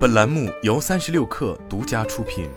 本栏目由三十六氪独家出品。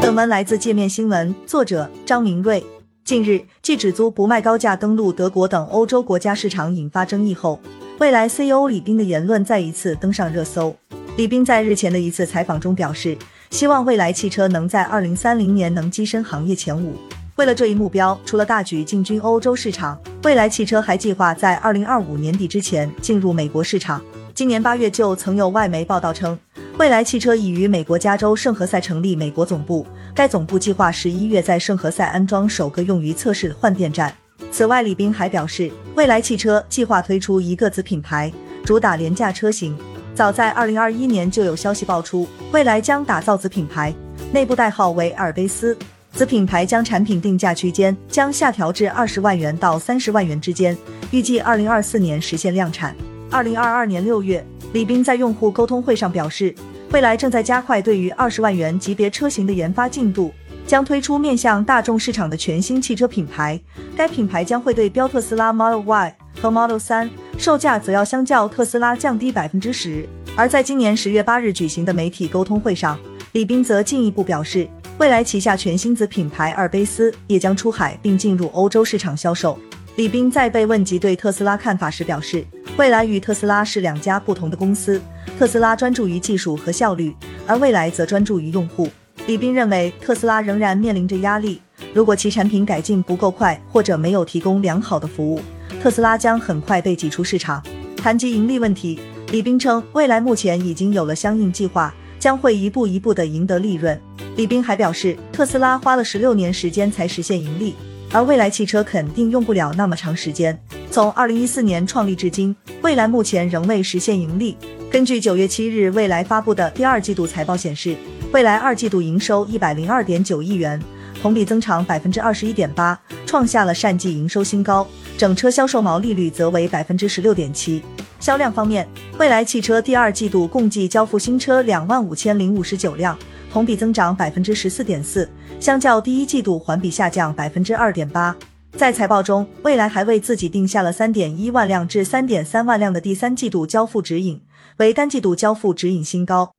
本文来自界面新闻，作者张明瑞。近日，继只租不卖高价登陆德国等欧洲国家市场引发争议后，蔚来 CEO 李斌的言论再一次登上热搜。李斌在日前的一次采访中表示，希望蔚来汽车能在二零三零年能跻身行业前五。为了这一目标，除了大举进军欧洲市场，蔚来汽车还计划在二零二五年底之前进入美国市场。今年八月就曾有外媒报道称，蔚来汽车已于美国加州圣何塞成立美国总部，该总部计划十一月在圣何塞安装首个用于测试的换电站。此外，李斌还表示，蔚来汽车计划推出一个子品牌，主打廉价车型。早在二零二一年就有消息爆出，蔚来将打造子品牌，内部代号为阿尔卑斯。子品牌将产品定价区间将下调至二十万元到三十万元之间，预计二零二四年实现量产。二零二二年六月，李斌在用户沟通会上表示，未来正在加快对于二十万元级别车型的研发进度，将推出面向大众市场的全新汽车品牌。该品牌将会对标特斯拉 Model Y 和 Model 3，售价则要相较特斯拉降低百分之十。而在今年十月八日举行的媒体沟通会上，李斌则进一步表示。未来旗下全新子品牌阿尔卑斯也将出海并进入欧洲市场销售。李斌在被问及对特斯拉看法时表示，未来与特斯拉是两家不同的公司，特斯拉专注于技术和效率，而未来则专注于用户。李斌认为，特斯拉仍然面临着压力，如果其产品改进不够快或者没有提供良好的服务，特斯拉将很快被挤出市场。谈及盈利问题，李斌称，未来目前已经有了相应计划，将会一步一步的赢得利润。李斌还表示，特斯拉花了十六年时间才实现盈利，而蔚来汽车肯定用不了那么长时间。从二零一四年创立至今，蔚来目前仍未实现盈利。根据九月七日蔚来发布的第二季度财报显示，蔚来二季度营收一百零二点九亿元，同比增长百分之二十一点八，创下了单季营收新高。整车销售毛利率则为百分之十六点七。销量方面，蔚来汽车第二季度共计交付新车两万五千零五十九辆。同比增长百分之十四点四，相较第一季度环比下降百分之二点八。在财报中，蔚来还为自己定下了三点一万辆至三点三万辆的第三季度交付指引，为单季度交付指引新高。